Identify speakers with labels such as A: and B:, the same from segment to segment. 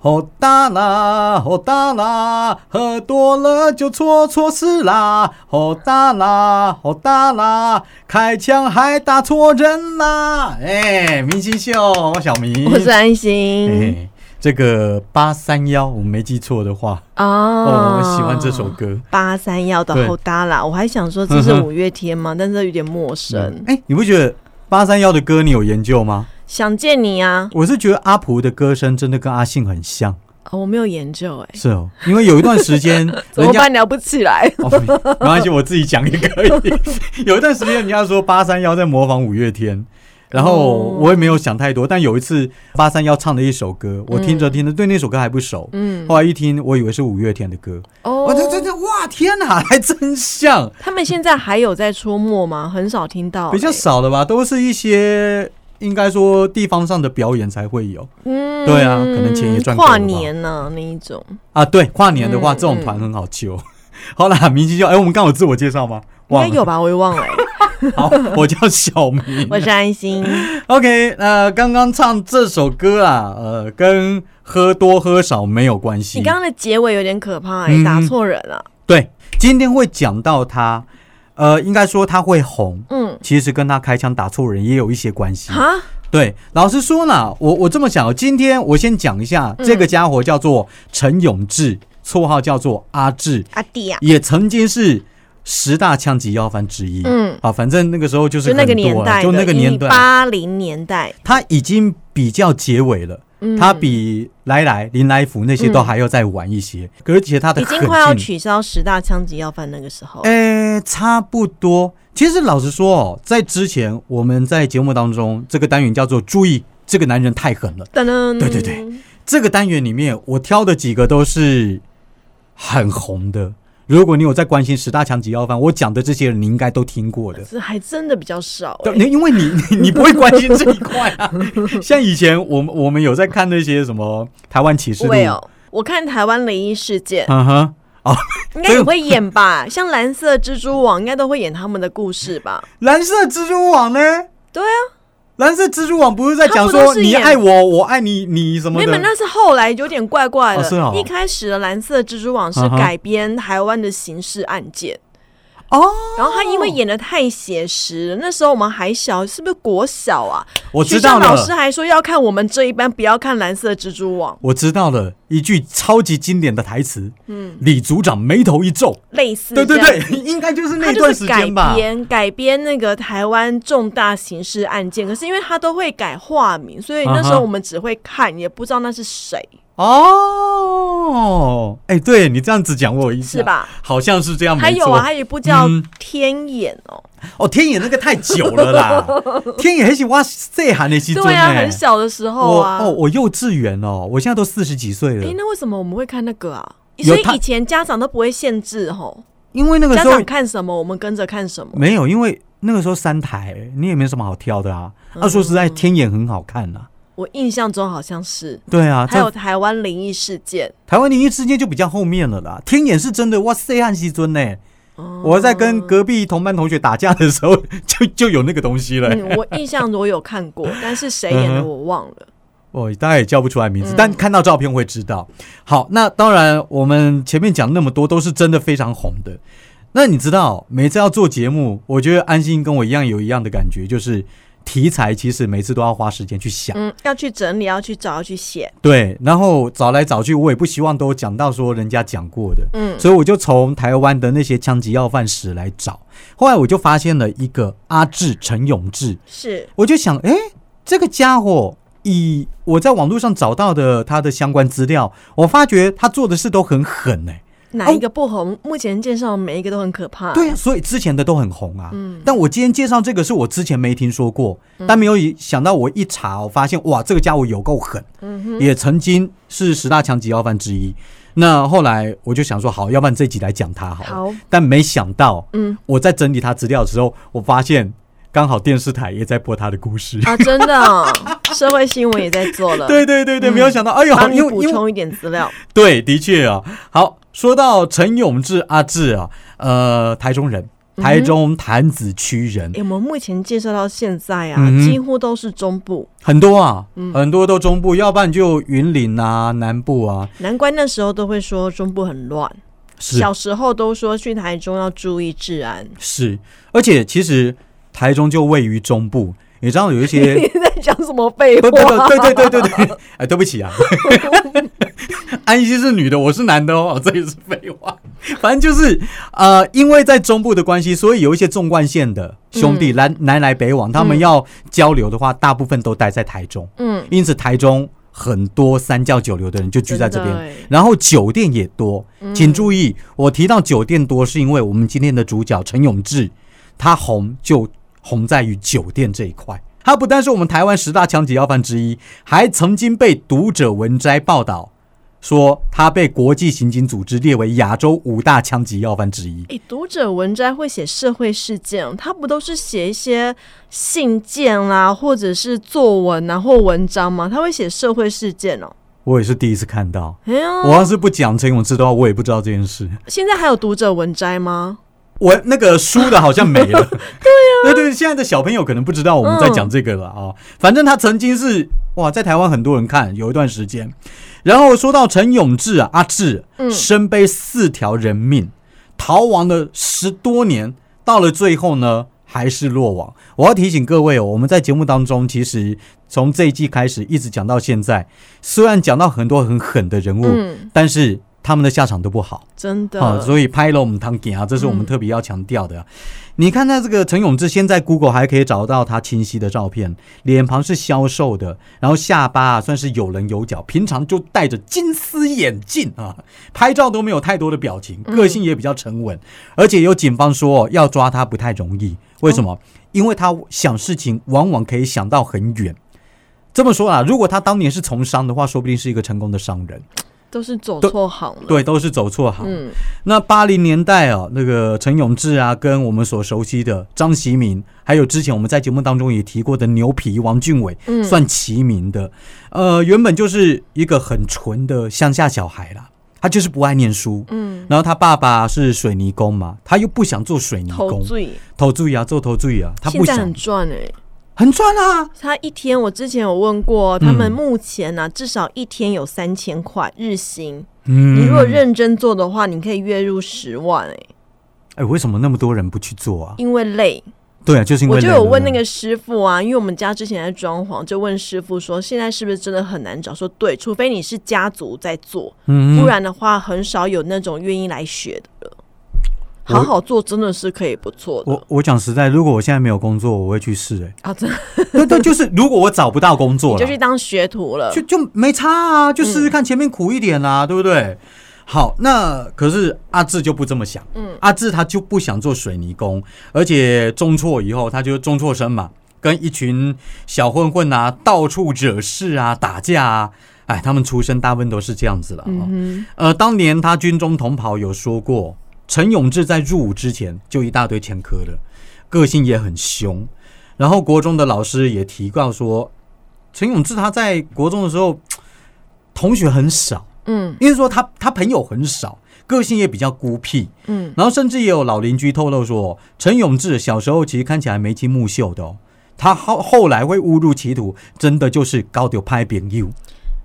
A: 好大啦，好大啦，喝多了就错错事啦。好大啦，好大啦，开枪还打错人啦。哎，明星秀，我小明，
B: 我是安心。
A: 哎，这个八三幺，我没记错的话，
B: 哦，
A: 哦，我喜欢这首歌。
B: 八三幺的
A: 对
B: 后搭啦，我还想说这是五月天吗？但是有点陌生。
A: 哎，你不觉得八三幺的歌你有研究吗？
B: 想见你啊！
A: 我是觉得阿普的歌声真的跟阿信很像。
B: 哦我没有研究哎，
A: 是哦，因为有一段时间
B: 怎么办聊不起来？
A: 哦，没没关系，我自己讲也可以。有一段时间，人家说八三幺在模仿五月天，然后
B: 哦
A: 我也没有想太多。但有一次，八三幺唱的一首歌，我听着听着，对那首歌还不熟，
B: 嗯，
A: 后来一听，我以为是五月天的歌，
B: 哦
A: 我这这这，哇，天哪，还真像，
B: 他们现在还有在出没吗？很少听到、
A: 比较
B: 欸。
A: 少了吧？都是一些应该说地方上的表演才会有
B: 嗯
A: 对啊可能钱也赚
B: 跨年呢、那一种，
A: 啊。对，跨年的话，
B: 嗯
A: 这种团很好揪。好啦，明星叫，哎，我们刚有自我介绍吗？
B: 应该有吧？我也忘了、欸。
A: 好，我叫小明。
B: 我是安心
A: ，OK，那，刚刚唱这首歌啊，呃，跟喝多喝少没有关系。
B: 你刚刚的结尾有点可怕、欸，
A: 嗯
B: 打错人了。
A: 对，今天会讲到他，呃，应该说他会红，
B: 嗯，
A: 其实跟他开枪打错人也有一些关系。
B: 啊，
A: 对，老实说呢，我我这么想哦，今天我先讲一下，
B: 嗯
A: 这个家伙叫做陈永志，绰号叫做阿志，
B: 阿弟啊，
A: 也曾经是十大枪击要犯之一。
B: 嗯，
A: 啊，反正那个时候就是
B: 就那个年代，
A: 就那个年代，
B: 八零年代，
A: 他已经比较结尾了。
B: 嗯，
A: 他比来来林来福那些都还要再晚一些，而且他的
B: 已经快要，取消十大枪击要犯那个时候。
A: 呃，差不多。其实老实说哦，在之前我们在节目当中，这个单元叫做“注意，这个男人太狠了
B: 噔噔，
A: 对对对，”。这个单元里面，我挑的几个都是很红的。如果你有在关心十大强级要犯，我讲的这些人，你应该都听过的。
B: 这还真的比较少。
A: 因为你你你不会关心这一块啊。像以前我们我们有在看那些什么台湾启示录，
B: 会哦，我看台湾灵异事件
A: 嗯哼，哦
B: 应该也会演吧，像蓝色蜘蛛网应该都会演他们的故事吧？
A: 蓝色蜘蛛网呢？
B: 对啊，
A: 蓝色蜘蛛网不是在讲说你爱我，我爱你，你什么
B: 没有，那是后来有点怪怪的。
A: 哦是哦
B: 一开始的蓝色蜘蛛网是改编台湾的刑事案件。
A: 哦，
B: 然后他因为演的太写实了，那时候我们还小，是不是国小啊？
A: 我知道
B: 老师，还说要看我们这一班，不要看蓝色蜘蛛网，
A: 我知道了，一句超级经典的台词，
B: 嗯，
A: 李组长眉头一皱，
B: 类似
A: 对对对，应该就是那段时间吧。改。
B: 编改编那个台湾重大刑事案件，可是因为他都会改化名，所以那时候我们只会看，也不知道那是谁，
A: 哦，哎，对你这样子讲，我有印象，
B: 是？吧？
A: 好像是这样，
B: 还有啊，还有一部叫
A: 嗯《
B: 天眼》哦，
A: 哦，天眼那个太久了啦，天眼还是哇塞喊的时阵
B: 对啊，很小的时候啊。
A: 我哦，我幼稚园哦，我现在都四十几岁了
B: 哎，，那为什么我们会看那个啊？所以以前家长都不会限制吼，
A: 因为那个时候
B: 家长看什么我们跟着看什么。
A: 没有，因为那个时候三台，你也没什么好挑的啊。
B: 嗯
A: 啊，说实在，天眼很好看呐、
B: 我印象中好像是，
A: 对啊，
B: 还有台湾灵异事件。
A: 台湾灵异事件就比较后面了啦。天眼是真的，哇塞，汉西尊呢。
B: 哦
A: 我在跟隔壁同班同学打架的时候，就就有那个东西了。
B: 嗯，我印象中我有看过，但是谁演的我忘了。
A: 我大概也叫不出来名字，
B: 嗯
A: 但看到照片会知道。好，那当然，我们前面讲那么多都是真的非常红的。那你知道，每次要做节目，我觉得安心跟我一样有一样的感觉，就是题材其实每次都要花时间去想。
B: 嗯，要去整理，要去找，要去写。
A: 对，然后找来找去，我也不希望都讲到说人家讲过的，
B: 嗯，
A: 所以我就从台湾的那些枪击要犯史来找。后来我就发现了一个阿志陈永志，
B: 是
A: 我就想，哎，这个家伙以我在网络上找到的他的相关资料，我发觉他做的事都很狠哎、
B: 哪一个不红？目前介绍每一个都很可怕。
A: 对啊，所以之前的都很红啊。
B: 嗯
A: 但我今天介绍这个是我之前没听说过，但没有想到我一查，我发现哇，这个家伙有够狠。
B: 嗯哼，
A: 也曾经是十大强级要犯之一。那后来我就想说，好，要不然这集来讲他好了。
B: 好，
A: 但没想到，
B: 嗯
A: 我在整理他资料的时候，我发现刚好电视台也在播他的故事。
B: 啊，真的哦，社会新闻也在做了。
A: 对对对对，
B: 嗯
A: 没有想到，哎呦，
B: 帮你补充一点资料。
A: 对，的确啊。好，说到陈永志阿志啊，呃，台中人，台中潭子区人、
B: 诶我们目前介绍到现在啊，
A: 嗯
B: 几乎都是中部，
A: 很多啊，
B: 嗯。
A: 很多都中部，要不然就云林啊、南部啊，
B: 难怪那时候都会说中部很乱。
A: 是。
B: 小时候都说去台中要注意治安。
A: 是，而且其实台中就位于中部，你知道有一些
B: 你在讲什么废话？
A: 不，对对对对对，哎，对不起啊，安溪是女的，我是男的哦，这也是废话。反正就是呃，因为在中部的关系，所以有一些纵贯线的兄弟
B: 嗯
A: 南南来北往，他们要交流的话，大部分都待在台中，
B: 嗯，
A: 因此台中很多三教九流的人就聚在这边。
B: 欸
A: 然后酒店也多，请注意，我提到酒店多，是因为我们今天的主角陈永志，他红就红在于酒店这一块。他不但是我们台湾十大枪击要犯之一，还曾经被读者文摘报道说他被国际刑警组织列为亚洲五大枪击要犯之一。
B: 诶，读者文摘会写社会事件，他不都是写一些信件啦，或者是作文啊或文章吗？他会写社会事件哦。
A: 我也是第一次看到，
B: 哎，
A: 我要是不讲陈永志的话，我也不知道这件事。
B: 现在还有读者文摘吗？
A: 我那个书的好像没了。对呀、对对，现在的小朋友可能不知道我们在讲这个了啊、反正他曾经是哇，在台湾很多人看，有一段时间。然后说到陈永志啊，阿志，
B: 嗯
A: 身背四条人命，逃亡了十多年，到了最后呢，还是落网。我要提醒各位哦，我们在节目当中，其实从这一季开始一直讲到现在，虽然讲到很多很狠的人物，
B: 嗯，
A: 但是他们的下场都不好。
B: 真的。
A: 好、所以拍了我们汤给啊，这是我们
B: 嗯
A: 特别要强调的啊、你看他这个陈永志，现在 Google 还可以找到他清晰的照片，脸庞是消瘦的，然后下巴啊算是有棱有角，平常就戴着金丝眼镜啊，拍照都没有太多的表情，个性也比较沉稳，而且有警方说、哦、要抓他不太容易，为什么？因为他想事情往往可以想到很远。这么说啊，如果他当年是从商的话，说不定是一个成功的商人。
B: 都是走
A: 对
B: 错行了。，
A: 对，都是走错行。
B: 嗯，
A: 那八零年代啊，那个陈永志啊，跟我们所熟悉的张习民，还有之前我们在节目当中也提过的牛皮王俊伟，
B: 嗯
A: 算齐名的。呃，原本就是一个很纯的乡下小孩啦，他就是不爱念书。
B: 嗯，
A: 然后他爸爸是水泥工嘛，他又不想做水泥工，投注意啊，做投注意啊，他不想
B: 赚哎、
A: 很赚啊。
B: 他一天，我之前有问过，他们
A: 嗯
B: 目前呢、至少一天有三千块日薪。
A: 嗯
B: 你如果认真做的话，你可以月入十万哎、
A: 哎，为什么那么多人不去做啊？
B: 因为累。
A: 对啊，就是因为
B: 我就有问那个师傅啊，因为我们家之前在装潢，就问师傅说，现在是不是真的很难找？说对，除非你是家族在做，
A: 嗯
B: 不然的话很少有那种愿意来学的好好做真的是可以不错的。
A: 我我讲实在，如果我现在没有工作，我会去试哎、
B: 啊，真的。
A: 对对，就是如果我找不到工作
B: 就去当学徒了。
A: 就。就没差啊，就试试看前面苦一点啊，对不对？好，那可是阿志就不这么想，
B: 嗯。
A: 阿志他就不想做水泥工，而且中辍以后，他就中辍生嘛，跟一群小混混啊，到处惹事啊，打架啊，哎，他们出身大部分都是这样子了、哦。
B: 嗯
A: 呃，当年他军中同袍有说过，陈永志在入伍之前就一大堆前科了，个性也很凶。然后国中的老师也提到说，陈永志他在国中的时候，同学很少，
B: 嗯
A: 因为说他他朋友很少，个性也比较孤僻。
B: 嗯
A: 然后甚至也有老邻居透露说，陈永志小时候其实看起来眉清目秀的哦，他后后来会误入歧途，真的就是高调拍朋友。
B: 嗯，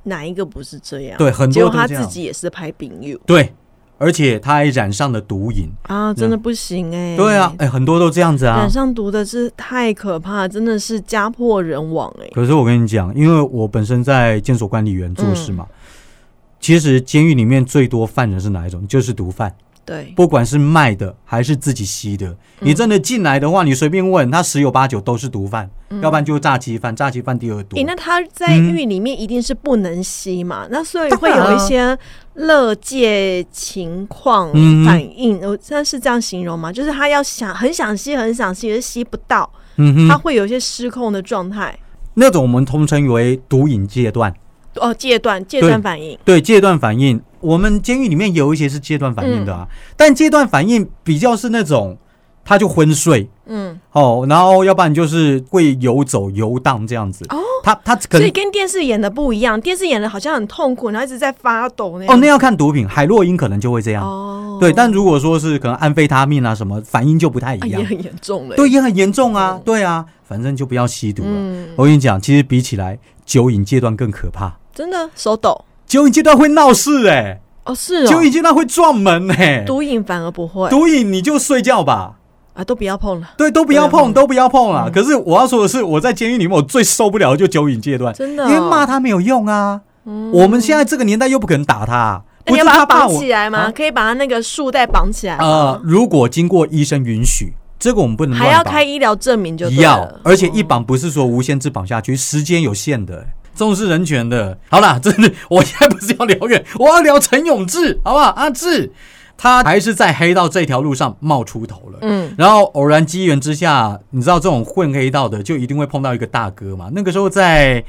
B: 哪一个不是这样？
A: 对很多
B: 他自己也是拍饼友
A: 对，而且他还染上了毒瘾。
B: 啊，真的不行哎、
A: 对啊，哎、很多都这样子啊
B: 染。上毒的是太可怕，真的是家破人亡哎、
A: 可是我跟你讲，因为我本身在监所管理员做事
B: 嗯
A: 嘛，其实监狱里面最多犯人是哪一种？就是毒贩，
B: 对，
A: 不管是卖的还是自己吸的。你真的进来的话，你随便问他，十有八九都是毒贩，要不然就是诈欺犯，诈欺犯第二毒
B: 诶、。那他在
A: 嗯
B: 狱里面一定是不能吸嘛？那所以会有一些乐界情况
A: 嗯
B: 反应，我现在是这样形容吗？就是他要想很想吸，很想吸，可是吸不到，
A: 嗯哼，
B: 他会有一些失控的状态。
A: 那种我们通称为毒瘾戒断，
B: 哦，戒断戒
A: 对
B: 断反应，
A: 对戒断反应。我们监狱里面有一些是戒断反应的
B: 嗯
A: 啊，但戒断反应比较是那种他就昏睡
B: 嗯，
A: 哦，然后要不然就是会游走游荡这样子。
B: 哦，
A: 他他可能
B: 所以跟电视演的不一样，电视演的好像很痛苦，然后一直在发抖那样。
A: 哦，那要看毒品，海洛因可能就会这样。
B: 哦哦，
A: 对，但如果说是可能安非他命啊什么，反应就不太一样。
B: 啊也很严重了。
A: 对，，也很严重啊。对啊，反正就不要吸毒了。
B: 嗯，
A: 我跟你讲，其实比起来，酒瘾阶段更可怕。
B: 真的手抖
A: 酒瘾阶段会闹事哎、
B: 哦，是哦。
A: 酒瘾，阶段会撞门哎、
B: 毒瘾反而不会。
A: 毒瘾你就睡觉吧。
B: 啊，都不要碰了，
A: 对，都不要碰，都不要碰了。
B: 嗯。
A: 可是我要说的是，我在监狱里面，我最受不了的就酒瘾阶段，
B: 真的哦，
A: 因为骂他没有用啊。
B: 嗯。
A: 我们现在这个年代又不可能打他，不
B: 要
A: 他怕我
B: 起来吗？
A: 啊？
B: 可以把他那个束带绑起来吗？
A: 呃，如果经过医生允许，这个我们不能
B: 还要开医疗证明就对
A: 要，而且一绑。不是说无限制绑下去，时间有限的，重视人权的。好啦，真的，我现在不是要聊远，我要聊陈永志，好不好？阿志，他还是在黑道这条路上冒出头了。
B: 嗯，
A: 然后偶然机缘之下，你知道这种混黑道的，就一定会碰到一个大哥嘛。那个时候在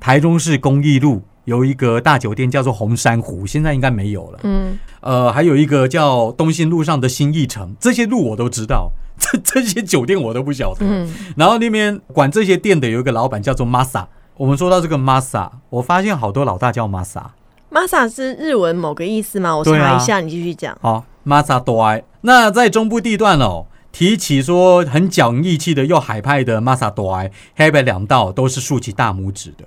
A: 台中市公益路有一个大酒店叫做红珊瑚，现在应该没有了。
B: 嗯，
A: 呃，还有一个叫东兴路上的新义城，这些路我都知道，这 这些酒店我都不晓得。
B: 嗯，
A: 然后那边管这些店的有一个老板叫做 Masa。我们说到这个 Masa，我发现好多老大叫 Masa。
B: Masa 是日文某个意思吗？我查一下，你继续讲。
A: 好，Masa 多埃。那在中部地段哦，提起说很讲义气的又海派的 Masa 多埃，黑白两道都是竖起大拇指的。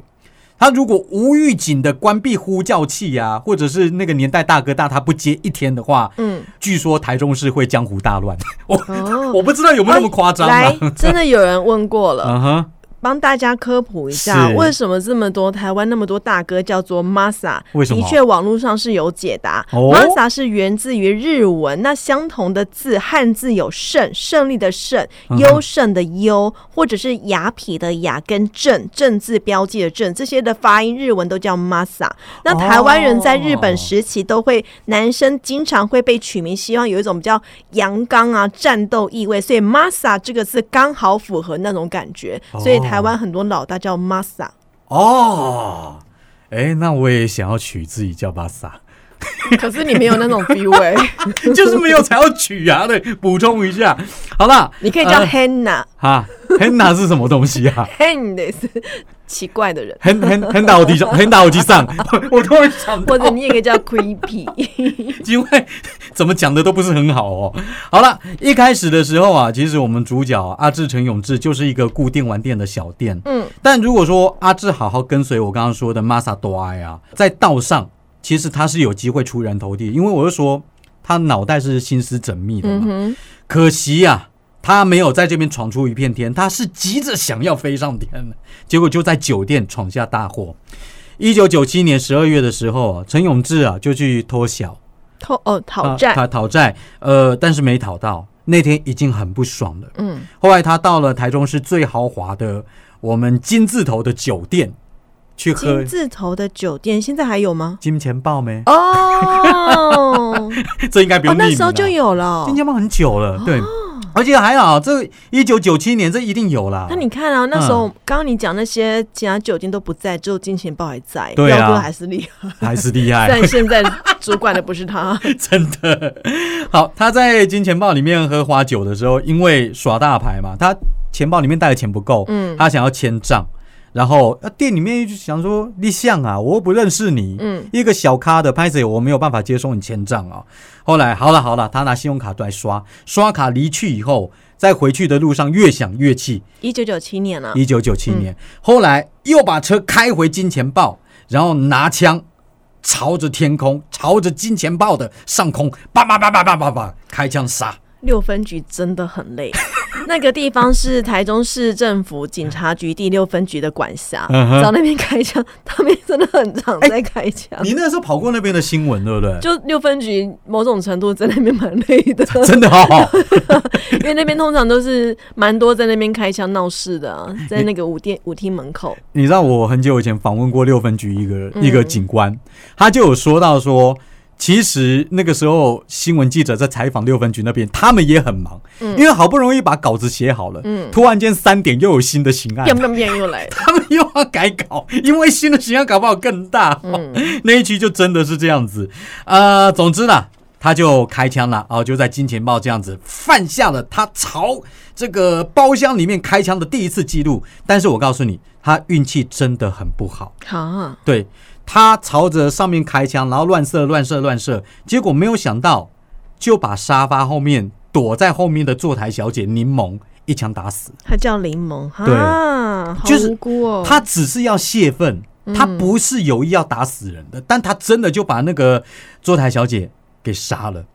A: 他如果无预警的关闭呼叫器啊，或者是那个年代大哥大他不接一天的话，
B: 嗯，
A: 据说台中市会江湖大乱。我
B: 哦，
A: 我不知道有没有那么夸张
B: 来
A: 啊？，
B: 真的有人问过了，
A: 嗯哼，
B: 帮大家科普一下，为什么这么多台湾那么多大哥叫做 Masa？
A: 为什么
B: 的确，网络上是有解答。
A: 哦
B: Masa 是源自于日文，那相同的字汉字有胜，胜利的胜，优胜的优，或者是雅痞的雅跟正正字标记的正，这些的发音日文都叫 Masa。那台湾人在日本时期都会，男生经常会被取名，希望有一种比较阳刚啊、战斗意味，所以 Masa 这个字刚好符合那种感觉，所以台湾很多老大叫 Masa。
A: 哦，哎，那我也想要取自己叫巴萨，
B: 可是你没有那种 feel 哎、
A: 就是没有才要取啊。对，补充一下。好了，
B: 你可以叫
A: 呃
B: Henna，Hen
A: 哈，Henna 是什么东西啊？
B: 的是奇怪的人
A: ，hen hen hen 打我地上，hen 打我地上，我我突然想到，
B: 或者你也可以叫 Creepy。
A: 因为怎么讲的都不是很好哦。好了，一开始的时候啊，其实我们主角啊阿志陈永志就是一个固定玩店的小店，
B: 嗯，
A: 但如果说阿志好好跟随我刚刚说的 Masa 多埃啊，在道上，其实他是有机会出人头地，因为我就说他脑袋是心思缜密的嘛。
B: 嗯，
A: 可惜呀、他没有在这边闯出一片天，他是急着想要飞上天的，结果就在酒店闯下大祸。一九九七年十二月的时候啊，陈永志啊就去脱小
B: 偷哦讨
A: 啊
B: 债，
A: 他讨债，呃，但是没讨到。那天已经很不爽了。
B: 嗯，
A: 后来他到了台中市最豪华的我们金字头的酒店去喝
B: 金字头的酒店现在还有吗？
A: 金钱豹没？
B: 哦，
A: 这应该不
B: 哦
A: 用，匿名了
B: 那时候就有了哦。
A: 金钱豹很久了，对，而且还好，这一九九七年这一定有啦。
B: 那你看啊，那时候
A: 嗯
B: 刚刚你讲那些其他酒店都不在，只有金钱豹还在，
A: 对啊
B: 还是厉害。
A: 还是厉害，
B: 但现在主管的不是他，
A: 真的。好，他在金钱豹里面喝花酒的时候，因为耍大牌嘛，他钱包里面带的钱不够，
B: 嗯
A: 他想要签账，然后呃店里面就想说立项啊，我又不认识你，
B: 嗯
A: 一个小咖的拍子，我没有办法接收你签账啊。后来好了好了，他拿信用卡来刷，刷卡离去以后，在回去的路上越想越气。
B: 一九九七年了，
A: 一九九七年，后来又把车开回金钱豹，然后拿枪朝着天空，朝着金钱豹的上空，叭叭叭叭叭叭叭开枪杀。
B: 六分局真的很累。那个地方是台中市政府警察局第六分局的管辖，
A: 嗯哼
B: 找那边开枪，他们真的很常在开枪。
A: 你那时候跑过那边的新闻，对不对？
B: 就六分局某种程度在那边蛮累的，
A: 真的哦，
B: 因为那边通常都是蛮多在那边开枪闹事的、啊，在那个舞店舞厅门口。
A: 你知道我很久以前访问过六分局一个
B: 嗯
A: 一个警官，他就有说到说。其实那个时候，新闻记者在采访六分局那边，他们也很忙，
B: 嗯
A: 因为好不容易把稿子写好了，
B: 嗯
A: 突然间三点又有新的刑案，
B: 变变变又来了，
A: 他们又要改稿，因为新的刑案搞不好更大。
B: 嗯
A: 那一局就真的是这样子。呃，总之呢，他就开枪了，哦，就在金钱豹这样子犯下了他朝这个包厢里面开枪的第一次记录。但是我告诉你，他运气真的很不好。
B: 好，
A: 对他朝着上面开枪，然后乱射、乱射、乱射，结果没有想到就把沙发后面躲在后面的坐台小姐柠檬一枪打死。
B: 他叫柠檬，
A: 对
B: 啊，好
A: 就是
B: 无辜哦。
A: 他只是要泄愤，他不是有意要打死人的，但他真的就把那个坐台小姐给杀了。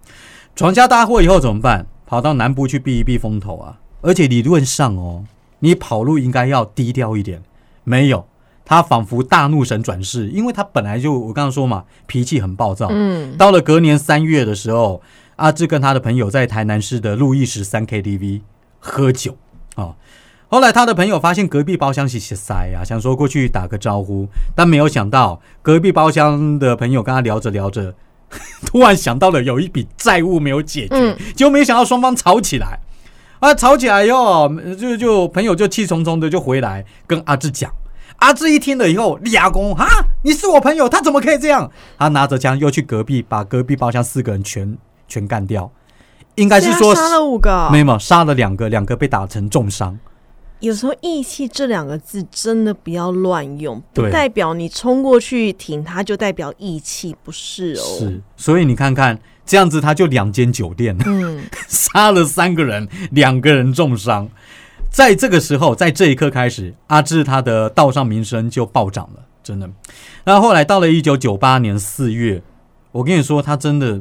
A: 闯下大祸以后怎么办？跑到南部去避一避风头啊！而且理论上哦，你跑路应该要低调一点，没有。他仿佛大怒神转世，因为他本来就我刚刚说嘛，脾气很暴躁。
B: 嗯，
A: 到了隔年三月的时候，阿志跟他的朋友在台南市的路易十三 KTV 喝酒啊。后来他的朋友发现隔壁包厢是塞啊，想说过去打个招呼，但没有想到隔壁包厢的朋友跟他聊着聊着，突然想到了有一笔债务没有解决，
B: 嗯
A: 结果没想到双方吵起来。啊，吵起来以后，就就朋友就气冲冲的就回来跟阿志讲。阿志一听了以后，俩公啊，你是我朋友，他怎么可以这样？他拿着枪又去隔壁，把隔壁包厢四个人全全干掉。应该是说
B: 杀了五个，
A: 没有杀了两个，两个被打成重伤。
B: 有时候“义气”这两个字真的不要乱用，不代表你冲过去挺他就代表义气，不是哦。
A: 是，所以你看看这样子，他就两间酒店
B: 嗯，
A: 杀了三个人，两个人重伤。在这个时候，在这一刻开始，阿志他的道上名声就暴涨了，真的。那后来到了一九九八年四月，我跟你说，他真的，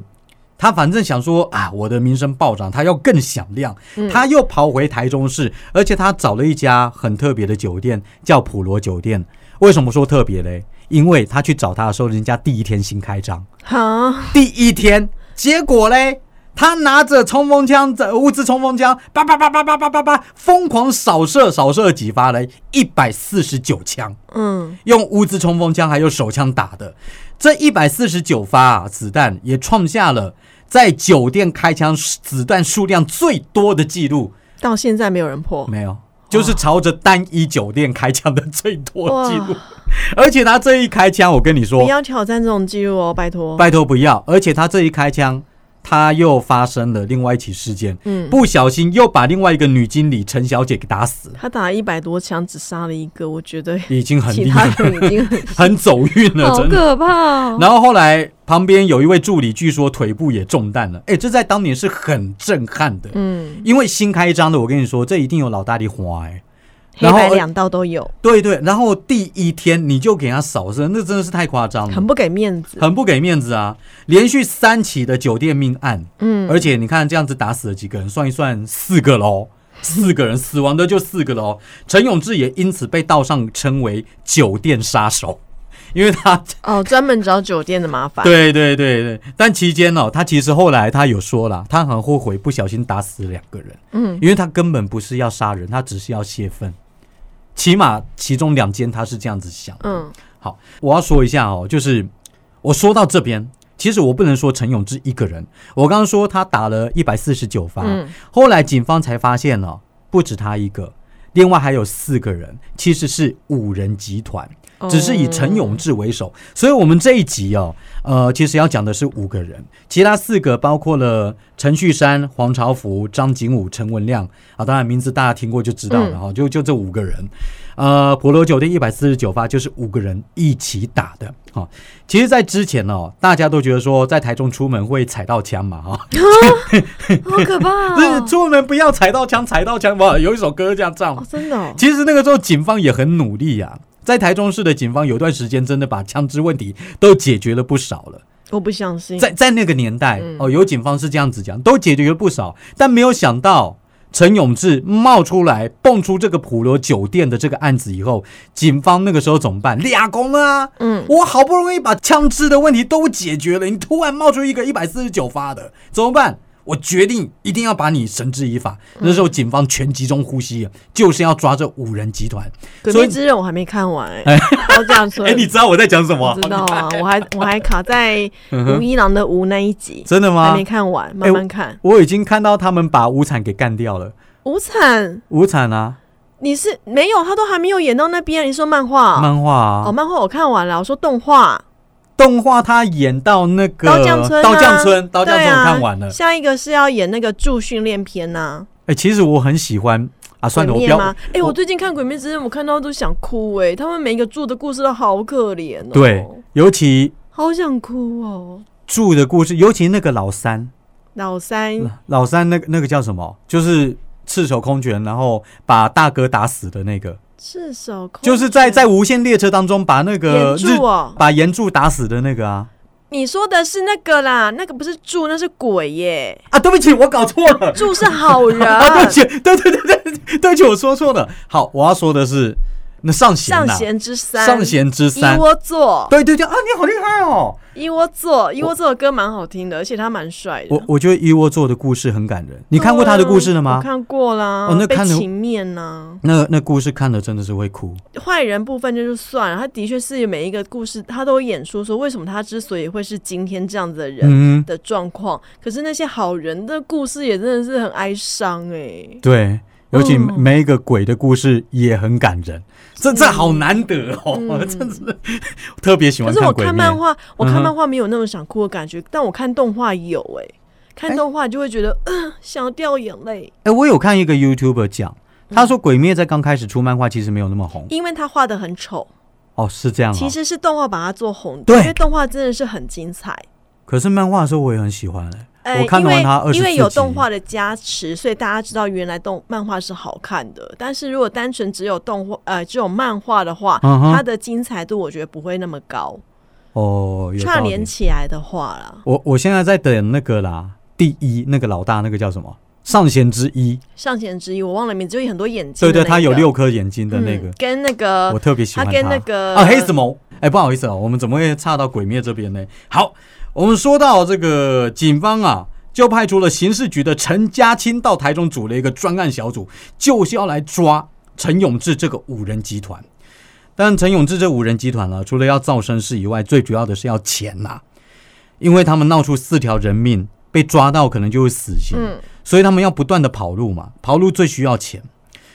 A: 他反正想说啊，我的名声暴涨，他要更响亮，
B: 嗯
A: 他又跑回台中市，而且他找了一家很特别的酒店，叫普罗酒店。为什么说特别嘞？因为他去找他的时候，人家第一天新开张，
B: 好，
A: 第一天，结果嘞，他拿着冲锋枪，这物资冲锋枪，叭叭叭叭叭叭叭叭，疯狂扫射，扫射几发嘞，一百四十九枪，
B: 嗯，
A: 用物资冲锋枪还有手枪打的，这一百四十九发、啊、子弹也创下了在酒店开枪子弹数量最多的记录，
B: 到现在没有人破。
A: 没有。就是朝着单一酒店开枪的最多记录，而且他这一开枪，我跟你说
B: 不，要挑战这种记录哦，拜托。
A: 拜托不要！而且他这一开枪，他又发生了另外一起事件，
B: 嗯，
A: 不小心又把另外一个女经理陈小姐给打死，
B: 他打了一百多枪，只杀了一个，我觉得
A: 已经很厉害，
B: 人已经很
A: 很走运了，
B: 好。可怕哦。
A: 然后后来旁边有一位助理，据说腿部也中弹了，哎，这在当年是很震撼的，
B: 嗯，
A: 因为新开张的，我跟你说，这一定有老大的花哎。然后
B: 黑白两道都有，
A: 对对，然后第一天你就给他扫射，那真的是太夸张了，
B: 很不给面子。
A: 很不给面子啊！连续三起的酒店命案，
B: 嗯，
A: 而且你看这样子打死了几个人，算一算四个喽，四个人死亡的就四个喽。陈永志也因此被道上称为酒店杀手，因为他
B: 哦，专门找酒店的麻烦。，
A: 对对对对，但期间哦，他其实后来他有说了，他很后悔不小心打死两个人，
B: 嗯，
A: 因为他根本不是要杀人，他只是要泄愤。起码其中两间他是这样子想。
B: 嗯，
A: 好，我要说一下哦，就是我说到这边，其实我不能说陈永志一个人，我刚刚说他打了一百四十九发，
B: 嗯
A: 后来警方才发现哦，不止他一个，另外还有四个人，其实是五人集团。只是以陈永志为首，所以我们这一集哦，呃，其实要讲的是五个人，其他四个包括了陈旭山、黄朝福、张景武、陈文亮。啊，当然名字大家听过就知道了哈、就就这五个人。呃，普罗酒店一百四十九发就是五个人一起打的哈、其实，在之前哦，大家都觉得说在台中出门会踩到枪嘛哈，
B: 好可怕
A: 不是
B: 哦！
A: 出门不要踩到枪，踩到枪哇，有一首歌这样唱。
B: 哦，真的哦，
A: 其实那个时候警方也很努力呀、在台中市的警方有段时间真的把枪支问题都解决了不少了。
B: 我不相信。
A: 在在那个年代
B: 嗯
A: 哦，有警方是这样子讲，都解决了不少，但没有想到陈永志冒出来蹦出这个普罗酒店的这个案子以后，警方那个时候怎么办？俩公啊！
B: 嗯，
A: 我好不容易把枪支的问题都解决了，你突然冒出一个一百四十九发的，怎么办？我决定一定要把你绳之以法。那时候警方全集中呼吸，就是要抓这五人集团。
B: 《鬼
A: 所以
B: 灭之刃》我还没看完哎，高架村。
A: 哎、你知道我在讲什么？
B: 我知道啊，我还 我还卡在吴一郎的吴那一集，
A: 真的吗
B: 还没？看完，慢慢看。
A: 我已经看到他们把无产给干掉了。
B: 无惨，
A: 无产啊，
B: 你是没有，他都还没有演到那边。你说漫画？
A: 漫画啊，
B: 哦，漫画我看完了。我说动画
A: 动画他演到那个
B: 刀匠村啊，
A: 刀匠村，刀匠村我看完了。
B: 下一个是要演那个助训练篇呐，
A: 哎、其实我很喜欢啊，算了，我不要？
B: 哎，
A: 我
B: 我最近看《鬼灭之刃》，我看到都想哭哎，他们每一个住的故事都好可怜哦。
A: 对，尤其
B: 好想哭哦。
A: 住的故事，尤其那个老三，
B: 老三
A: 老三那个那个叫什么？就是赤手空拳，然后把大哥打死的那个，
B: 赤手空，
A: 就是在在无限列车当中把那个
B: 岩柱哦
A: 把岩柱打死的那个啊
B: 你说的是那个啦，那个不是柱，那是鬼耶。
A: 啊！对不起，我搞错了。
B: 柱是好人，
A: 啊，对不起，对对对对，对不起，我说错了。好，我要说的是那上弦呐、
B: 上弦之三，
A: 上弦之三一。
B: 窝座，
A: 对对对啊，你好厉害哦！
B: 一窝座，一窝座的歌蛮好听的，而且他蛮帅的。
A: 我我觉得一窝座的故事很感人。你看过他的故事了吗？
B: 我看过啦，
A: 哦那看了
B: 被情面呐、
A: 那那故事看了真的是会哭。
B: 坏人部分就是算了，他的确是每一个故事他都有演出说为什么他之所以会是今天这样子的人
A: 嗯，
B: 的状况，可是那些好人的故事也真的是很哀伤哎、
A: 对，尤其
B: 嗯
A: 每一个鬼的故事也很感人。这这好难得哦，
B: 嗯
A: 真是 特别喜欢
B: 可是我看漫画，我看漫画没有那么想哭的感觉，但我看动画有哎、看
A: 哎
B: 动画就会觉得，呃，想要掉眼泪，
A: 哎，我有看一个 YouTuber 讲，
B: 嗯
A: 他说《鬼灭》在刚开始出漫画其实没有那么红。
B: 因为他画的很丑，
A: 哦，是这样啊。
B: 其实是动画把它做红的，
A: 对
B: 因为动画真的是很精彩。
A: 可是漫画的时候我也很喜欢哎。
B: 呃，
A: 我看
B: 因为
A: 完它24
B: 因为有动画的加持，所以大家知道原来动漫画是好看的。但是如果单纯只有动画呃只有漫画的话，
A: 嗯
B: 它的精彩度我觉得不会那么高。
A: 哦，
B: 串联起来的话啦，
A: 我我现在在等那个啦，第一那个老大那个叫什么？上弦之一，
B: 上弦之一我忘了名字，就有很多眼睛
A: 对对，他有六颗眼睛的那个，
B: 嗯、跟那个
A: 我特别喜欢
B: 他跟那个
A: 啊黑子萌。哎，不好意思啊，我们怎么会差到鬼灭这边呢？好，我们说到这个警方啊，就派出了刑事局的陈家清到台中组了一个专案小组，就是要来抓陈永志这个五人集团。但陈永志这五人集团呢，除了要造声势以外，最主要的是要钱呐、因为他们闹出四条人命，被抓到可能就会死刑，所以他们要不断的跑路嘛，跑路最需要钱，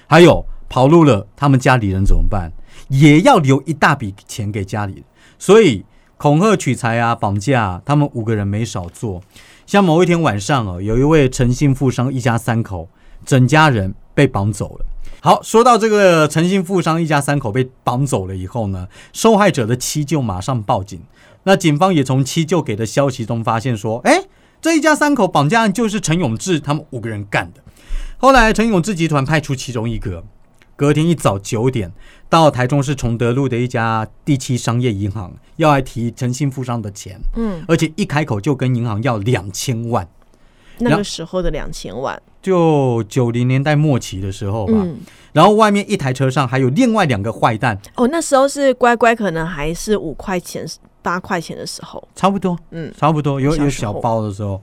A: 还有跑路了，他们家里人怎么办？也要留一大笔钱给家里，所以恐吓、取财啊、绑架啊、他们五个人没少做。像某一天晚上哦，有一位诚信富商一家三口，整家人被绑走了。好，说到这个诚信富商一家三口被绑走了以后呢，受害者的妻就马上报警。那警方也从妻舅给的消息中发现说，哎，这一家三口绑架案就是陈永志他们五个人干的。后来陈永志集团派出其中一个，隔天一早九点到台中市崇德路的一家第七商业银行，要来提诚信富商的钱，
B: 嗯，
A: 而且一开口就跟银行要两千万。
B: 那个时候的两千万，
A: 就九零年代末期的时候吧，
B: 嗯，
A: 然后外面一台车上还有另外两个坏蛋，
B: 哦，那时候是乖乖，可能还是五块钱、八块钱的时候，
A: 差不多，
B: 嗯，
A: 差不多有有
B: 小
A: 包的时候。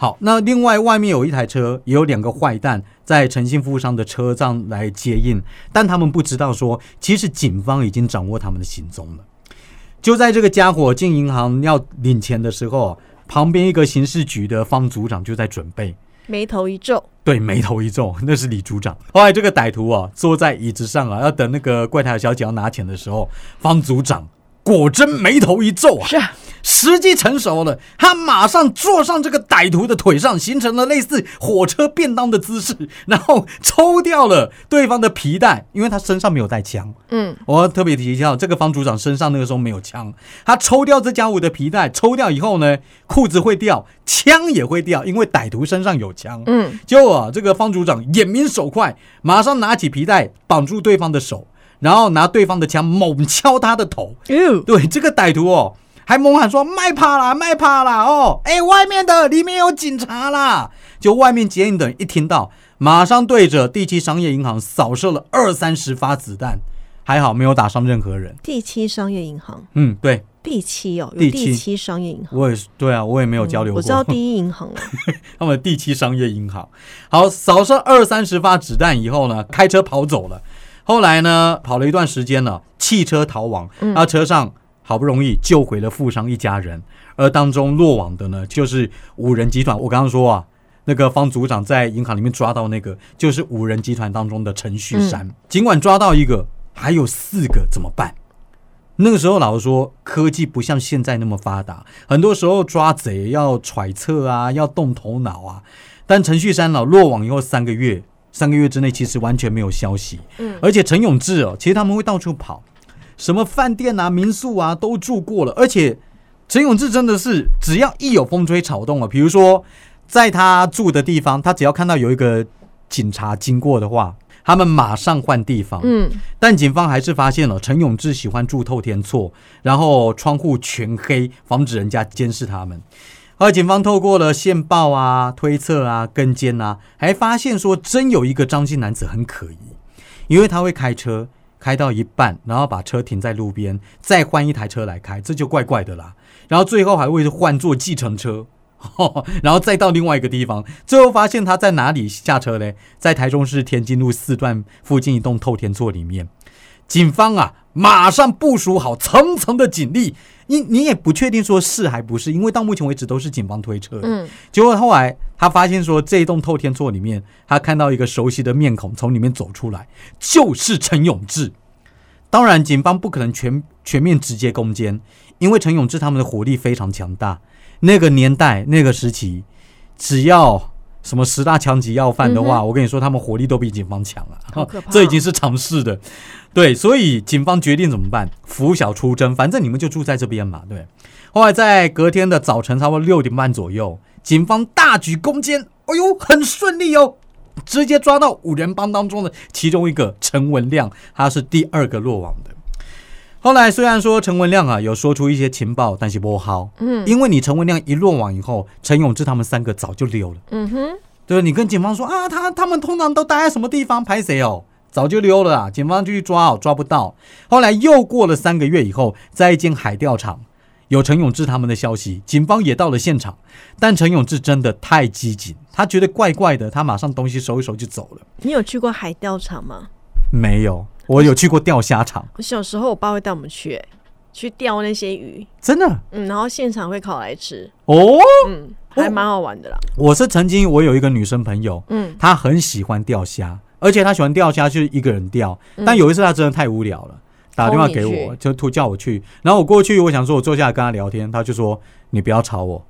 A: 好，那另外外面有一台车，也有两个坏蛋在诚信服务商的车上来接应，但他们不知道说，其实警方已经掌握他们的行踪了。就在这个家伙进银行要领钱的时候，旁边一个刑事局的方组长就在准备，
B: 眉头一皱，
A: 对，眉头一皱，那是李组长。后来这个歹徒啊，坐在椅子上啊，要等那个柜台小姐要拿钱的时候，方组长果真眉头一皱啊，
B: 是啊
A: 时机成熟了，他马上坐上这个歹徒的腿上，形成了类似火车便当的姿势，然后抽掉了对方的皮带，因为他身上没有带枪。
B: 嗯，
A: 我特别提一下，这个方组长身上那个时候没有枪，他抽掉这家伙的皮带，抽掉以后呢，裤子会掉，枪也会掉，因为歹徒身上有枪。
B: 嗯，
A: 结果啊，这个方组长眼明手快，马上拿起皮带绑住对方的手，然后拿对方的枪猛敲他的头。
B: 哟，
A: 对，这个歹徒哦，还猛喊说：“卖怕啦，卖怕啦！”哦，哎，外面的里面有警察啦！就外面接应的人一听到，马上对着第七商业银行扫射了二三十发子弹，还好没有打伤任何人。
B: 第七商业银行，
A: 嗯，对，
B: 第七哦，有
A: 第七
B: 商业银行。
A: 我也是，对啊，我也没有交流过。
B: 我知道第一银行了，
A: 他们第七商业银行。好，扫射二三十发子弹以后呢，开车跑走了。后来呢，跑了一段时间了，汽车逃亡，
B: 嗯
A: 那车上好不容易救回了富商一家人，而当中落网的呢，就是五人集团。我刚刚说啊。那个方组长在银行里面抓到那个，就是五人集团当中的陈旭山。尽管抓到一个，还有四个怎么办？那个时候，老实说，科技不像现在那么发达，很多时候抓贼要揣测啊，要动头脑啊。但陈旭山老落网以后三个月，三个月之内其实完全没有消息。
B: 嗯
A: 而且陈永志哦，其实他们会到处跑，什么饭店啊、民宿啊都住过了。而且陈永志真的是，只要一有风吹草动啊，比如说在他住的地方，他只要看到有一个警察经过的话，他们马上换地方。
B: 嗯，
A: 但警方还是发现了陈永志喜欢住透天厝，然后窗户全黑，防止人家监视他们。而警方透过了线报啊、推测啊、跟监啊，还发现说真有一个张姓男子很可疑，因为他会开车开到一半，然后把车停在路边，再换一台车来开，这就怪怪的啦。然后最后还会换坐计程车。然后再到另外一个地方，最后发现他在哪里下车呢？在台中市天津路四段附近一栋透天座里面。警方啊，马上部署好层层的警力。你你也不确定说是还不是，因为到目前为止都是警方推测。
B: 嗯，
A: 结果后来他发现说，这一栋透天厝里面，他看到一个熟悉的面孔从里面走出来，就是陈永志。当然，警方不可能全全面直接攻坚，因为陈永志他们的火力非常强大。那个年代、那个时期，只要什么十大强级要犯的话，我跟你说，他们火力都比警方强
B: 好可怕
A: 这已经是常事的。对，所以警方决定怎么办？拂晓出征，反正你们就住在这边嘛。对。后来在隔天的早晨，差不多六点半左右，警方大举攻坚，哎呦，很顺利哦，直接抓到五人帮当中的其中一个陈文亮，他是第二个落网的。后来虽然说陈文亮啊有说出一些情报，但是不好，
B: 嗯
A: 因为你陈文亮一落网以后，陈永志他们三个早就溜了。
B: 嗯哼，
A: 对，你跟警方说啊，他他们通常都待在什么地方？拍谁哦？早就溜了啊！警方就去抓哦，抓不到。后来又过了三个月以后，在一间海钓场有陈永志他们的消息，警方也到了现场，但陈永志真的太机警，他觉得怪怪的，他马上东西收一收就走了。
B: 你有去过海钓场吗？
A: 没有，我有去过钓虾场，
B: 我小时候我爸会带我们去、欸，去钓那些鱼，
A: 真的
B: 嗯，然后现场会烤来吃，
A: 哦。
B: 嗯，还蛮好玩的啦，
A: 我是曾经我有一个女生朋友，
B: 嗯
A: 她很喜欢钓虾，而且她喜欢钓虾就是一个人钓。
B: 嗯
A: 但有一次她真的太无聊了，打电话给我，就突叫我去。然后我过去，我想说我坐下来跟她聊天，她就说你不要吵我，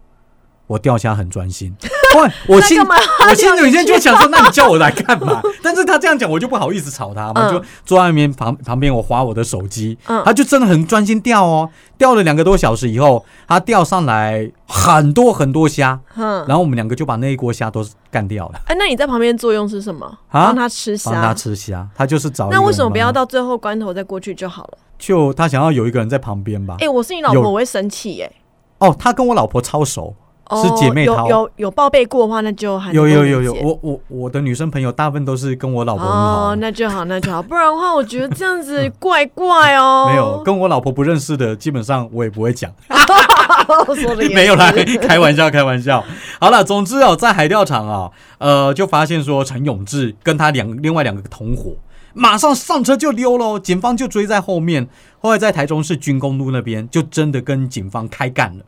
A: 我钓虾很专心。喂，我心我心里面就想说，那你叫我来干嘛？但是他这样讲，我就不好意思吵他嘛，
B: 嗯
A: 就坐在那边旁旁边，我划我的手机，
B: 嗯
A: 他就真的很专心钓哦。钓了两个多小时以后，他钓上来很多很多虾，
B: 嗯，
A: 然后我们两个就把那一锅虾都干掉了。
B: 哎、那你在旁边作用是什么？
A: 啊
B: 帮他吃虾。
A: 帮他吃虾，他就是找
B: 那为什么不要？到最后关头再过去就好了？
A: 就他想要有一个人在旁边吧
B: 哎、。我是你老婆，我会生气耶、
A: 哦，他跟我老婆超熟，
B: 哦，
A: 是姐妹淘
B: 有有有报备过的话，那就还
A: 有有有有，我我我的女生朋友大部分都是跟我老婆
B: 哦，，那就好，那就好，不然的话，我觉得这样子怪怪哦。
A: 没有跟我老婆不认识的，基本上我也不会讲，没有啦，开玩笑开玩笑。好了，总之哦，在海钓场啊，呃，就发现说陈永志跟他两另外两个同伙。马上上车就溜喽，警方就追在后面。后来在台中市军工路那边，就真的跟警方开干了。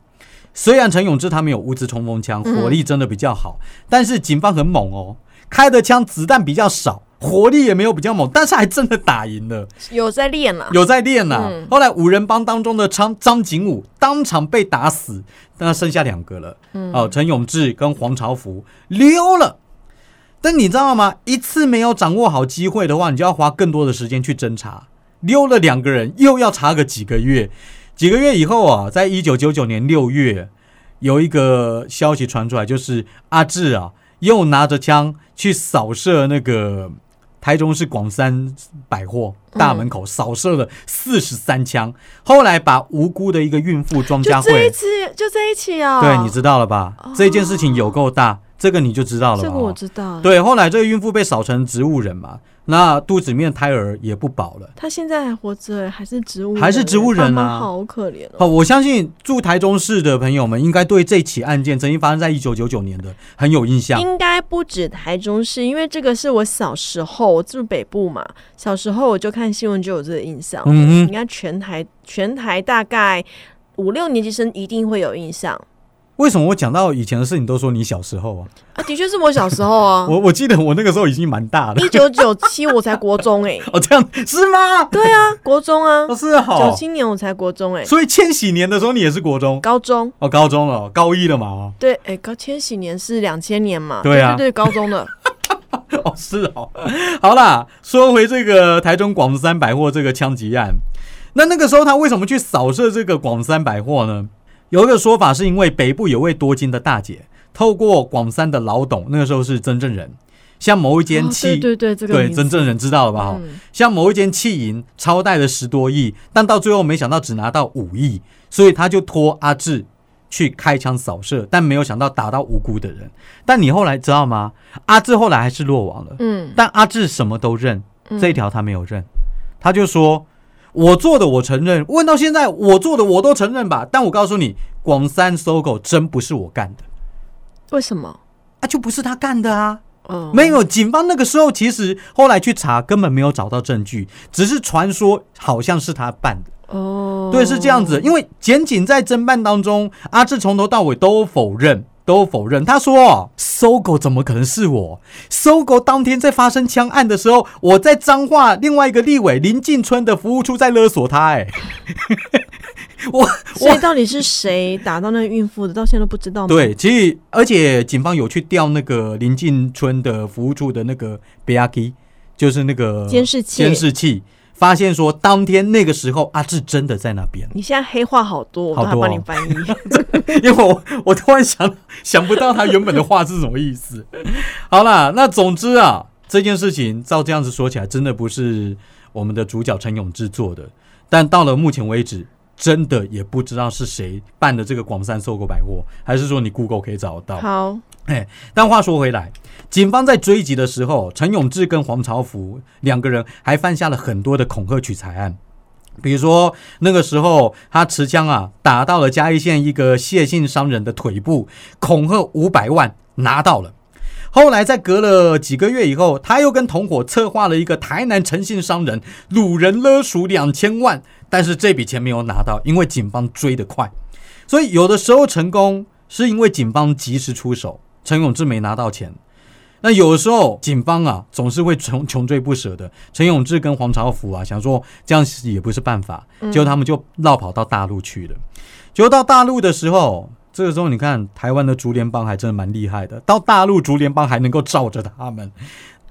A: 虽然陈永志他们有乌兹冲锋枪，火力真的比较好，但是警方很猛哦，开的枪子弹比较少，火力也没有比较猛，但是还真的打赢了，
B: 有在练了。
A: 有在练呐、
B: 嗯
A: 后来五人帮当中的张张景武当场被打死，那剩下两个了，哦，陈永志跟黄朝福溜了。但你知道吗？一次没有掌握好机会的话，你就要花更多的时间去侦查。溜了两个人，又要查个几个月。几个月以后啊，在一九九九年六月，有一个消息传出来，就是阿志啊，又拿着枪去扫射那个台中市广山百货大门口，扫射了四十三枪。后来把无辜的一个孕妇庄
B: 就
A: 佳慧，
B: 这一次，就这一起啊、
A: 对，你知道了吧？这件事情有够大，这个你就知道了吧？
B: 这个我知道。，
A: 对，后来这个孕妇被扫成植物人嘛，那肚子里面的胎儿也不保了。
B: 他现在还活着，还是植物人，
A: 还是植物人啊
B: 好可怜哦。
A: 好，我相信住台中市的朋友们应该对这起案件曾经发生在一九九九年的很有印象。
B: 应该不止台中市，因为这个是我小时候，我住北部嘛，小时候我就看新闻就有这个印象。
A: 嗯
B: 应该全台全台大概五六年级生一定会有印象
A: 为什么我讲到以前的事情都说你小时候啊？
B: 啊，的确是我小时候啊，
A: 我我记得我那个时候已经蛮大了
B: 一九九七我才国中哎、
A: 哦，这样是吗？
B: 对啊，国中啊
A: 哦，，是
B: 九。七年我才国中哎、
A: 所以千禧年的时候你也是国中
B: 高中
A: 哦，高中了，高一了嘛？哦
B: 对哎、高千禧年是两千年嘛，
A: 对啊
B: 对对，高中的
A: 哦，是哦。好啦，说回这个台中广三百货这个枪击案，那那个时候他为什么去扫射这个广三百货呢？有一个说法是因为北部有位多金的大姐，透过广三的老董，那个时候是曾正人，像某一间
B: 哦、对对对，这个
A: 对
B: 名字
A: 曾正人知道了吧？哈、
B: 嗯
A: 向某一间气银超贷了十多亿，但到最后没想到只拿到五亿，所以他就托阿志去开枪扫射，但没有想到打到无辜的人。但你后来知道吗？阿志后来还是落网了，
B: 嗯，
A: 但阿志什么都认，
B: 嗯
A: 这一条他没有认，他就说。我做的我承认，问到现在我做的我都承认吧，但我告诉你，广三搜狗真不是我干的，
B: 为什么？
A: 啊，就不是他干的啊。
B: 嗯，
A: 没有，警方那个时候其实后来去查，根本没有找到证据，只是传说好像是他办的。
B: 哦，
A: 对，是这样子。因为检警在侦办当中，阿志从头到尾都否认，都否认。他说：“搜狗怎么可能是我？搜狗当天在发生枪案的时候，我在彰化另外一个立委林进村的服务处在勒索他、哎，我
B: 所以到底是谁打到那个孕妇的，到现在都不知道吗？，
A: 对，其实而且警方有去调那个林进村的服务处的那个 b a k 就是那个
B: 监视器
A: 监视器，发现说当天那个时候阿志真的在那边。
B: 你现在黑话好多，我都还
A: 好多哦
B: 帮你翻译。
A: 因为我我突然想想不到他原本的话是什么意思。好啦，那总之啊，这件事情照这样子说起来，真的不是我们的主角陈永志做的，但到了目前为止。真的也不知道是谁办的这个广山搜狗百货，还是说你 Google 可以找得到？
B: 好，
A: 哎，但话说回来，警方在追击的时候，陈永志跟黄朝福两个人还犯下了很多的恐吓取财案。比如说，那个时候他持枪啊，打到了嘉义县一个谢姓商人的腿部，恐吓五百万，拿到了。后来在隔了几个月以后，他又跟同伙策划了一个台南诚信商人掳人勒赎两千万，但是这笔钱没有拿到，因为警方追得快。所以有的时候成功是因为警方及时出手，陈永志没拿到钱。那有的时候警方啊总是会穷穷追不舍的。陈永志跟黄朝福啊想说这样也不是办法，结果他们就绕跑到大陆去了。结果到大陆的时候，这个时候你看台湾的竹联帮还真的蛮厉害的，到大陆竹联帮还能够罩着他们。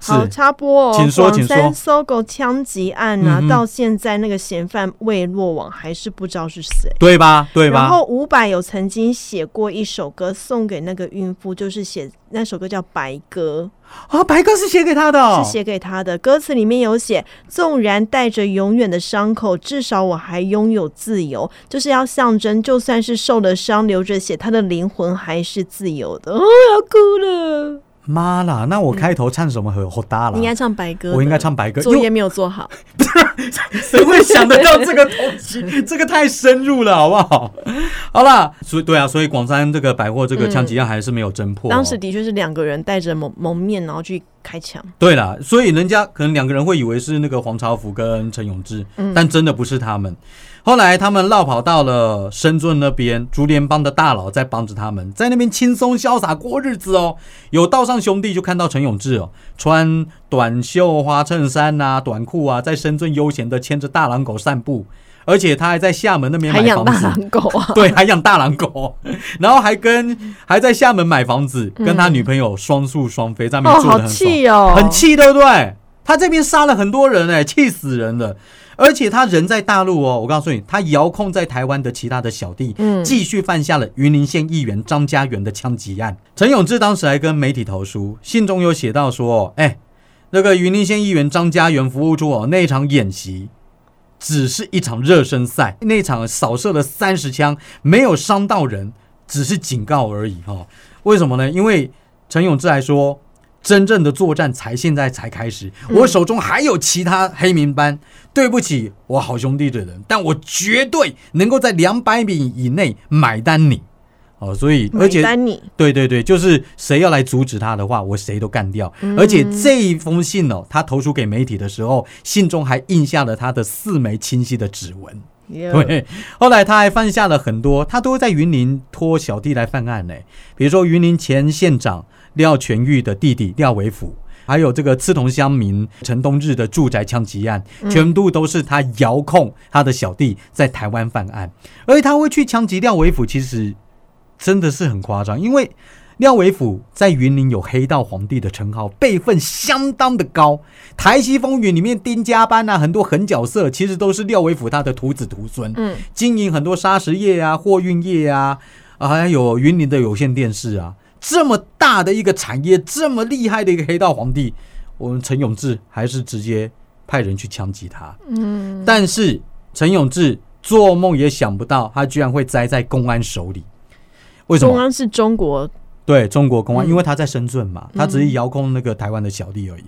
B: 好插播哦。
A: 请说请说
B: 广三搜狗枪击案啊，
A: 嗯
B: 到现在那个嫌犯未落网，还是不知道是谁。
A: 对吧？对吧？
B: 然后伍佰有曾经写过一首歌送给那个孕妇，就是写那首歌叫《白鸽
A: 啊，白鸽是写给他的、》，哦，
B: 是写给他的。歌词里面有写：纵然带着永远的伤口，至少我还拥有自由。就是要象征，就算是受了伤、流着血，他的灵魂还是自由的。哦，要哭了。
A: 妈啦！那我开头唱什么和好大了？
B: 你应该唱白歌，
A: 我应该唱白歌，
B: 作业没有做好。
A: 谁会想得到这个东西？这个太深入了，好不好？好啦，所以对啊，所以广山这个百货这个枪击案还是没有侦破哦、
B: 当时的确是两个人戴着蒙蒙面，然后去开枪。
A: 对啦，所以人家可能两个人会以为是那个黄朝福跟陈永志，
B: 嗯
A: 但真的不是他们。后来他们绕跑到了深圳那边，竹联帮的大佬在帮着他们，在那边轻松潇洒过日子哦。有道上兄弟就看到陈永志哦，穿短袖花衬衫啊、短裤啊，在深圳悠闲的牵着大狼狗散步，而且他还在厦门那边
B: 还养大
A: 买房子。
B: 狼狗啊！
A: 对，还养大狼狗，然后还跟还在厦门买房子，跟他女朋友双宿双飞，在那边住的很爽。
B: 气哦，
A: 很。气，对不对？他这边杀了很多人哎、气死人了。而且他人在大陆哦，我告诉你，他遥控在台湾的其他的小弟，
B: 嗯
A: 继续犯下了云林县议员张家元的枪击案。陈永志当时还跟媒体投书，信中有写到说，哎，那个云林县议员张家元服务处哦，那一场演习。只是一场热身赛，那一场扫射了三十枪，没有伤到人，只是警告而已哈、哦。为什么呢？因为陈永志还说，真正的作战才现在才开始，我手中还有其他黑名单。对不起，我好兄弟的人，但我绝对能够在两百米以内买单你。哦，所以而且对对对，就是谁要来阻止他的话，我谁都干掉。而且这一封信哦，他投书给媒体的时候，信中还印下了他的四枚清晰的指纹。对，后来他还犯下了很多，他都在云林托小弟来犯案呢。比如说云林前县长廖全玉的弟弟廖维甫，还有这个刺桐乡民陈东日的住宅枪击案，全部都是他遥控他的小弟在台湾犯案，而且他会去枪击廖维甫，其实真的是很夸张，因为。廖伟甫在云林有黑道皇帝的称号，辈分相当的高。台西风云里面丁家班啊，很多狠角色其实都是廖伟甫他的徒子徒孙。
B: 嗯，
A: 经营很多砂石业啊、货运业啊，啊还有云林的有线电视啊，这么大的一个产业，这么厉害的一个黑道皇帝，我们陈永志还是直接派人去枪击他。
B: 嗯，
A: 但是陈永志做梦也想不到，他居然会栽在公安手里。为什么？
B: 公安是中国，
A: 对中国公安，
B: 嗯
A: 因为他在深圳嘛，他只是遥控那个台湾的小弟而已。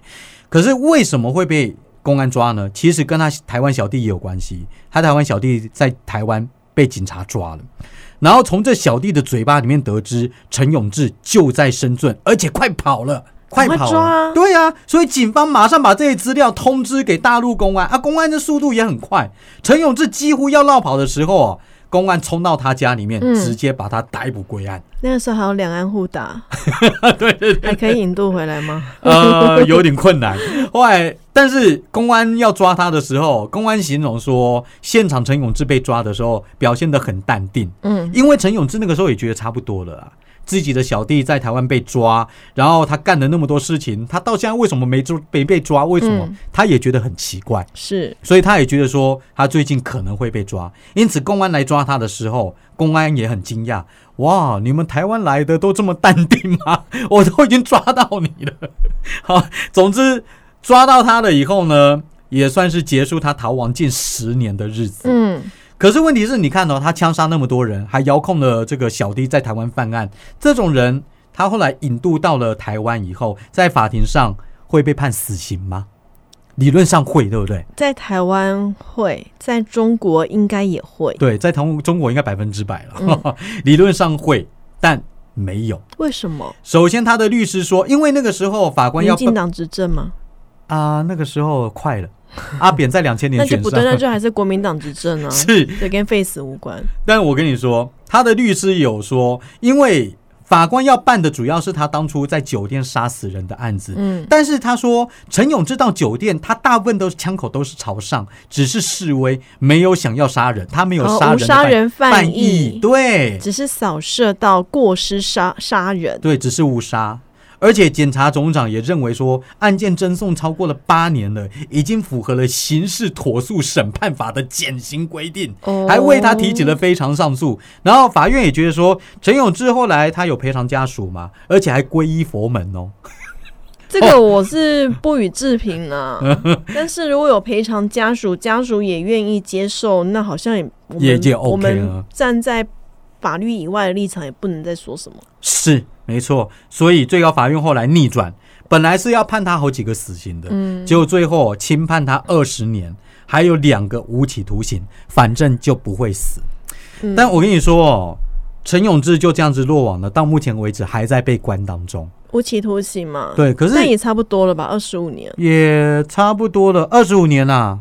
A: 可是为什么会被公安抓呢？其实跟他台湾小弟也有关系。他台湾小弟在台湾被警察抓了，然后从这小弟的嘴巴里面得知，陈永志就在深圳，而且快跑了。快跑
B: 啊
A: 对啊、所以警方马上把这些资料通知给大陆公安啊，公安的速度也很快。陈永志几乎要绕跑的时候啊，公安冲到他家里面，
B: 嗯
A: 直接把他逮捕归案。
B: 那个时候还有两岸互打，
A: 对对对，
B: 还可以引渡回来吗？
A: 呃，有点困难。后来，但是公安要抓他的时候，公安形容说，现场陈永志被抓的时候表现得很淡定，
B: 嗯，
A: 因为陈永志那个时候也觉得差不多了啊。自己的小弟在台湾被抓，然后他干了那么多事情，他到现在为什么没抓没被抓？为什么？
B: 嗯
A: 他也觉得很奇怪，
B: 是，
A: 所以他也觉得说他最近可能会被抓。因此，公安来抓他的时候，公安也很惊讶，哇，你们台湾来的都这么淡定吗？我都已经抓到你了。好，总之抓到他了以后呢，也算是结束他逃亡近十年的日子。
B: 嗯，
A: 可是问题是你看哦，他枪杀那么多人，还遥控了这个小弟在台湾犯案，这种人他后来引渡到了台湾以后，在法庭上会被判死刑吗？理论上会，对不对？
B: 在台湾会，在中国应该也会，
A: 对，在同中国应该百分之百了，
B: 嗯
A: 理论上会，但没有。
B: 为什么？
A: 首先，他的律师说，因为那个时候法官要
B: 民进党执政吗？
A: 啊、那个时候快了，阿扁在两千年选上
B: 那就不对，，那就还是国民党执政啊，
A: 是
B: 这跟 face 无关。
A: 但我跟你说，他的律师有说，因为法官要办的主要是他当初在酒店杀死人的案子。
B: 嗯，
A: 但是他说，陈永志到酒店，他大部分都是枪口都是朝上，只是示威，没有想要杀人，他没有杀人
B: 杀人犯
A: 犯
B: 意
A: 对
B: 只是扫射到过失杀杀人。
A: 对，只是误杀。而且检察总长也认为说，案件侦送超过了八年了，已经符合了刑事妥速审判法的减刑规定。
B: 哦
A: 还为他提起了非常上诉，然后法院也觉得说，陈永志后来他有赔偿家属嘛，而且还皈依佛门哦。
B: 这个我是不予置评啊。但是如果有赔偿家属，家属也愿意接受，那好像也我们
A: 也
B: 我们
A: 了
B: 站在法律以外的立场，也不能再说什么。
A: 是没错，所以最高法院后来逆转，本来是要判他好几个死刑的，
B: 嗯，
A: 结果最后轻判他二十年，还有两个无期徒刑，反正就不会死。
B: 嗯
A: 但我跟你说哦，陈永志就这样子落网了，到目前为止还在被关当中。
B: 无期徒刑嘛。，
A: 对，可是
B: 那也差不多了吧，二十五年，
A: 也差不多了，二十五年啦，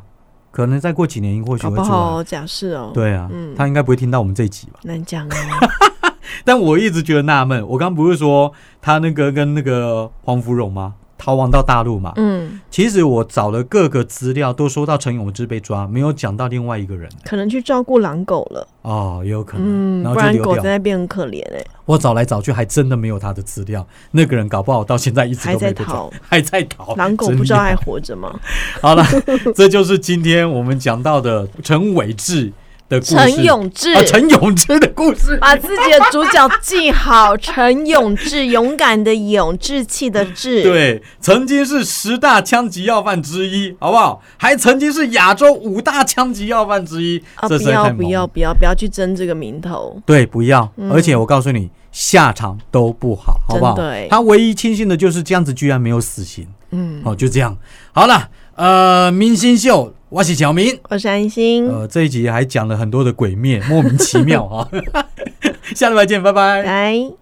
A: 可能再过几年或许
B: 搞
A: 会出来。
B: 不好假释哦。，
A: 对啊，
B: 嗯
A: 他应该不会听到我们这一集吧？
B: 难讲啊。
A: 但我一直觉得纳闷，我刚不是说他那个跟那个黄芙蓉吗？逃亡到大陆嘛？
B: 嗯，
A: 其实我找了各个资料，都说到陈永志被抓，没有讲到另外一个人
B: 可能去照顾狼狗了。
A: 哦，也有可能，
B: 嗯，
A: 然
B: 不然。狗在那边很可怜哎，
A: 我找来找去，还真的没有他的资料。那个人搞不好到现在一直
B: 还
A: 都
B: 在逃，
A: 还在逃。
B: 狼狗不知道还活着吗？
A: 好了，这就是今天我们讲到的陈伟志的故事。
B: 陈永志
A: 啊，陈永志的故事。
B: 把自己的主角记好，陈永志，勇敢的勇，志气的志。
A: 对，曾经是十大枪击要犯之一，好不好？还曾经是亚洲五大枪击要犯之一。
B: 啊，不要不要不要不要去争这个名头。
A: 对，不要。
B: 嗯
A: 而且我告诉你，下场都不好，好不好？他唯一庆幸的就是这样子，居然没有死刑。
B: 嗯，
A: 哦，就这样。好了，呃，明星秀，我是小明。
B: 我是安心，
A: 呃，这一集还讲了很多的鬼灭，莫名其妙啊。下礼拜见，拜拜。
B: 来。